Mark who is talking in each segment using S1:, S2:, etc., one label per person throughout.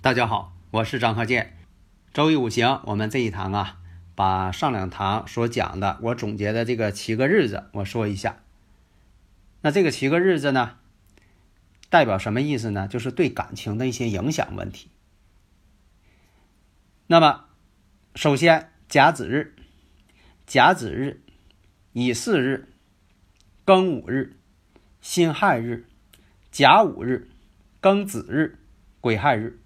S1: 大家好，我是张鹤剑。周易五行，我们这一堂啊，把上两堂所讲的我总结的这个七个日子，我说一下。那这个七个日子呢，代表什么意思呢？就是对感情的一些影响问题。那么，首先甲子日、甲子日、乙巳日、庚午日、辛亥日、甲午日、庚子日、癸亥日。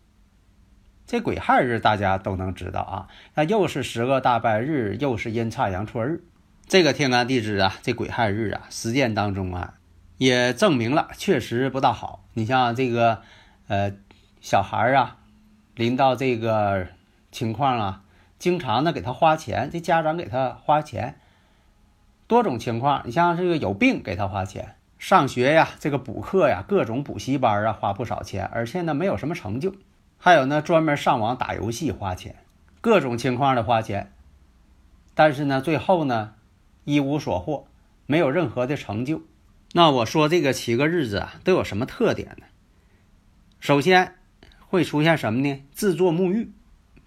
S1: 这癸亥日大家都能知道啊，那又是十个大拜日，又是阴差阳错日。这个天干地支啊，这癸亥日啊，实践当中啊，也证明了确实不大好。你像这个，呃，小孩啊，临到这个情况啊，经常的给他花钱，这家长给他花钱，多种情况。你像这个有病给他花钱，上学呀，这个补课呀，各种补习班啊，花不少钱，而且呢，没有什么成就。还有呢，专门上网打游戏花钱，各种情况的花钱，但是呢，最后呢，一无所获，没有任何的成就。那我说这个七个日子啊，都有什么特点呢？首先会出现什么呢？自作沐浴，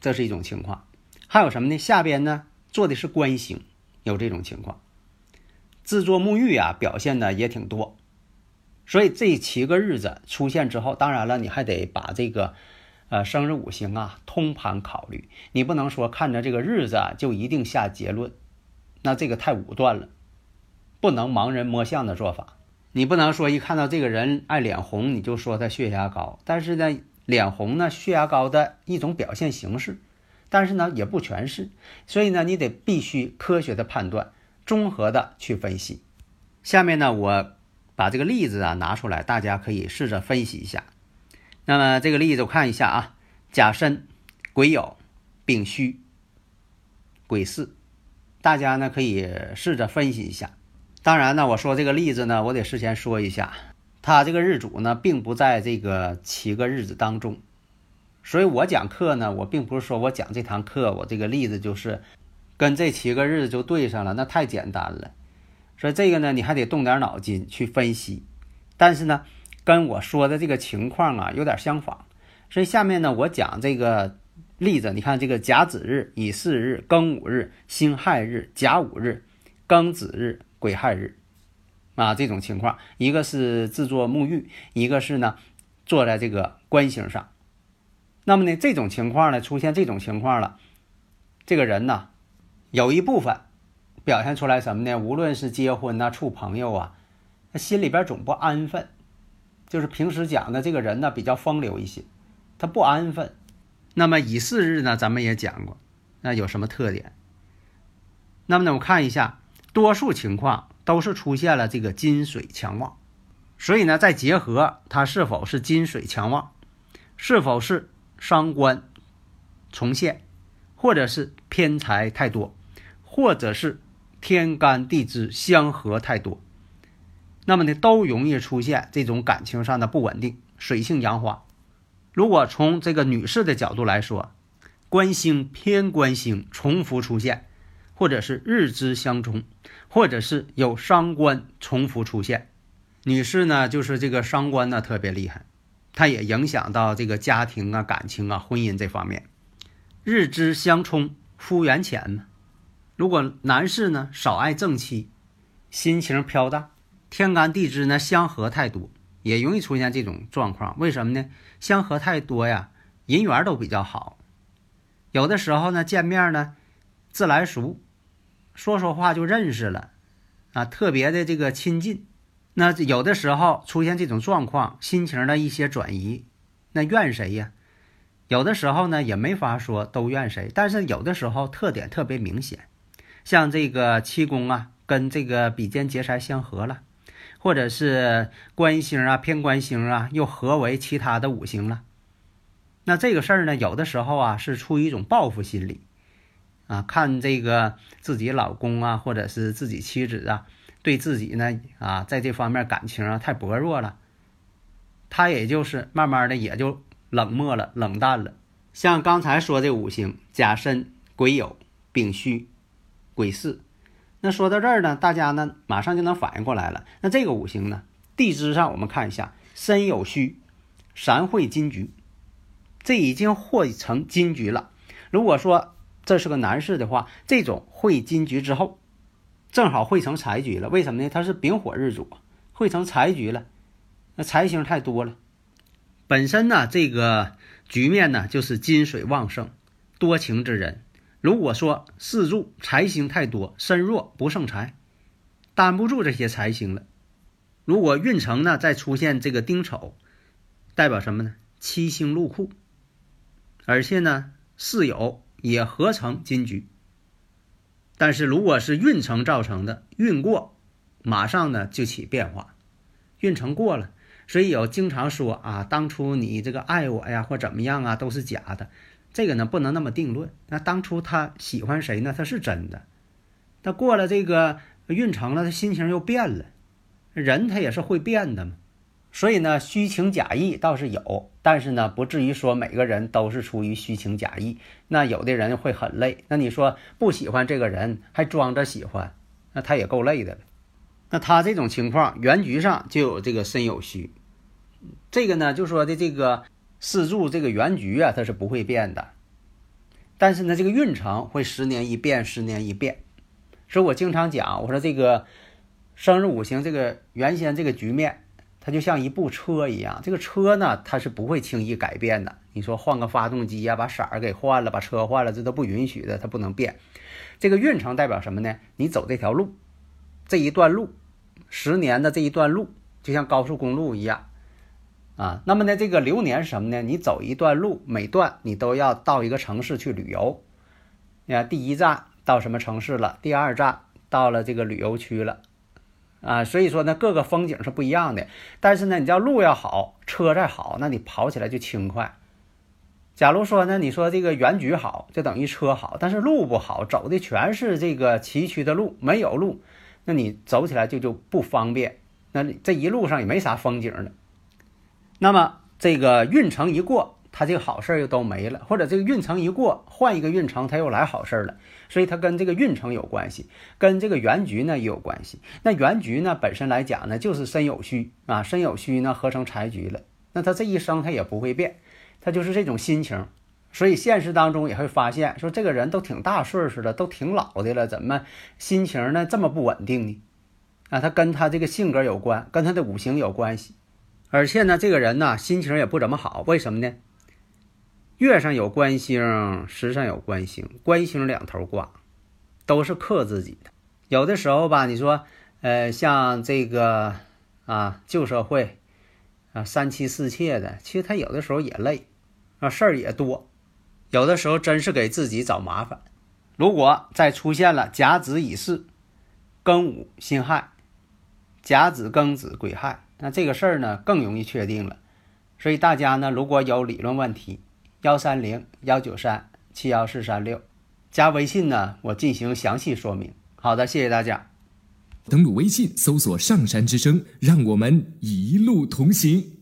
S1: 这是一种情况。还有什么呢？下边呢做的是官星，有这种情况。自作沐浴啊，表现的也挺多。所以这七个日子出现之后，当然了，你还得把这个。呃，生日五行啊，通盘考虑，你不能说看着这个日子啊就一定下结论，那这个太武断了，不能盲人摸象的做法。你不能说一看到这个人爱脸红，你就说他血压高。但是呢，脸红呢，血压高的一种表现形式，但是呢也不全是。所以呢，你得必须科学的判断，综合的去分析。下面呢，我把这个例子啊拿出来，大家可以试着分析一下。那么这个例子我看一下啊，甲申、癸酉、丙戌、癸巳，大家呢可以试着分析一下。当然呢，我说这个例子呢，我得事先说一下，他这个日主呢并不在这个七个日子当中，所以我讲课呢，我并不是说我讲这堂课，我这个例子就是跟这七个日子就对上了，那太简单了。所以这个呢，你还得动点脑筋去分析，但是呢。跟我说的这个情况啊有点相仿，所以下面呢我讲这个例子，你看这个甲子日、乙巳日、庚午日、辛亥日、甲午日、庚子日、癸亥日，啊这种情况，一个是自作沐浴，一个是呢坐在这个官星上。那么呢这种情况呢出现这种情况了，这个人呢有一部分表现出来什么呢？无论是结婚呐、处朋友啊，他心里边总不安分。就是平时讲的这个人呢，比较风流一些，他不安分。那么乙巳日呢，咱们也讲过，那有什么特点？那么呢，我看一下，多数情况都是出现了这个金水强旺，所以呢，再结合它是否是金水强旺，是否是伤官重现，或者是偏财太多，或者是天干地支相合太多。那么呢，都容易出现这种感情上的不稳定，水性杨花。如果从这个女士的角度来说，官星偏官星重复出现，或者是日支相冲，或者是有伤官重复出现，女士呢就是这个伤官呢特别厉害，它也影响到这个家庭啊、感情啊、婚姻这方面。日支相冲，夫缘浅嘛。如果男士呢少爱正妻，心情飘荡。天干地支呢相合太多，也容易出现这种状况。为什么呢？相合太多呀，人缘都比较好。有的时候呢，见面呢自来熟，说说话就认识了，啊，特别的这个亲近。那有的时候出现这种状况，心情的一些转移，那怨谁呀？有的时候呢也没法说都怨谁，但是有的时候特点特别明显，像这个七宫啊跟这个比肩劫财相合了，或者是官星啊偏官星啊又合为其他的五行了，那这个事儿呢有的时候啊是出于一种报复心理，啊看这个自己老公啊或者是自己妻子啊对自己呢啊在这方面感情啊太薄弱了，他也就是慢慢的也就。冷漠了，冷淡了。像刚才说的五行：甲申、癸酉、丙戌、癸巳。那说到这儿呢，大家呢马上就能反应过来了。那这个五行呢，地支上我们看一下：申酉戌，三会金局，这已经会成金局了。如果说这是个男士的话，这种会金局之后，正好会成财局了。为什么呢？他是丙火日主，会成财局了。那财星太多了。本身呢，这个局面呢，就是金水旺盛、多情之人。如果说四柱财星太多，身弱不胜财，担不住这些财星了。如果运程呢再出现这个丁丑，代表什么呢？七星入库，而且呢巳酉也合成金局。但是如果是运程造成的，运过，马上呢就起变化，运程过了。所以有经常说啊，当初你这个爱我呀，或怎么样啊，都是假的。这个呢，不能那么定论。那当初他喜欢谁呢？他是真的。他过了这个运程了，他心情又变了。人他也是会变的嘛。所以呢，虚情假意倒是有，但是呢，不至于说每个人都是出于虚情假意。那有的人会很累。那你说不喜欢这个人还装着喜欢，那他也够累的了。那他这种情况，原局上就有这个身有虚，这个呢，就说的这个四柱这个原局啊，它是不会变的，但是呢，这个运程会十年一变，十年一变。所以我经常讲，我说这个生日五行这个原先这个局面，它就像一部车一样，这个车呢，它是不会轻易改变的。你说换个发动机呀，把色儿给换了，把车换了，这都不允许的，它不能变。这个运程代表什么呢？你走这条路。这一段路，十年的这一段路，就像高速公路一样，啊，那么呢，这个流年是什么呢？你走一段路，每段你都要到一个城市去旅游，你看第一站到什么城市了，第二站到了这个旅游区了，啊，所以说呢，各个风景是不一样的。但是呢，你叫路要好，车再好，那你跑起来就轻快。假如说呢，你说这个原局好，就等于车好，但是路不好，走的全是这个崎岖的路，没有路。那你走起来就就不方便，那这一路上也没啥风景了。那么这个运程一过，他这个好事又都没了，或者这个运程一过，换一个运程他又来好事了。所以它跟这个运程有关系，跟这个原局呢也有关系。那原局呢本身来讲呢，就是身有虚啊，身有虚呢合成财局了。那他这一生他也不会变，他就是这种心情。所以现实当中也会发现，说这个人都挺大岁数了，都挺老的了，怎么心情呢这么不稳定呢？啊，他跟他这个性格有关，跟他的五行有关系。而且呢，这个人呢心情也不怎么好，为什么呢？月上有官星，时上有官星，官星两头挂，都是克自己的。有的时候吧，你说，呃，像这个啊旧社会啊三妻四妾的，其实他有的时候也累啊，事儿也多。有的时候真是给自己找麻烦。如果再出现了甲子乙巳、庚午辛亥、甲子庚子癸亥，那这个事儿呢更容易确定了。所以大家呢如果有理论问题，幺三零幺九三七幺四三六，加微信呢我进行详细说明。好的，谢谢大家。
S2: 登录微信搜索“上山之声”，让我们一路同行。